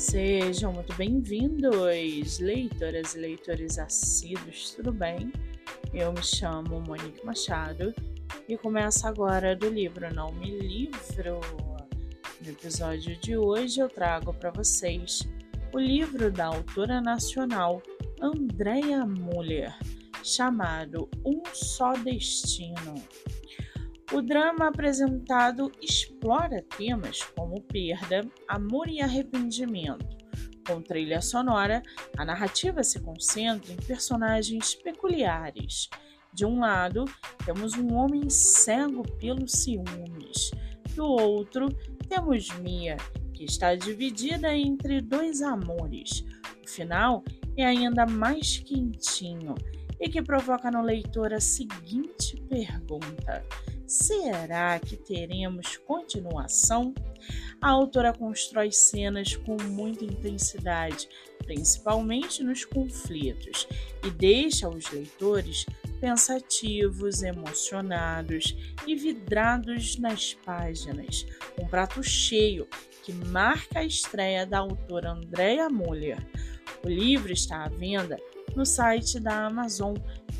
Sejam muito bem-vindos, leitoras e leitores assíduos, tudo bem? Eu me chamo Monique Machado e começo agora do livro Não Me Livro. No episódio de hoje eu trago para vocês o livro da autora nacional Andrea Muller, chamado Um Só Destino. O drama apresentado explora temas como perda, amor e arrependimento. Com trilha sonora, a narrativa se concentra em personagens peculiares. De um lado, temos um homem cego pelos ciúmes. Do outro, temos Mia, que está dividida entre dois amores. O final é ainda mais quentinho e que provoca no leitor a seguinte pergunta: Será que teremos continuação? A autora constrói cenas com muita intensidade, principalmente nos conflitos, e deixa os leitores pensativos, emocionados e vidrados nas páginas. Um prato cheio que marca a estreia da autora Andrea Muller. O livro está à venda no site da Amazon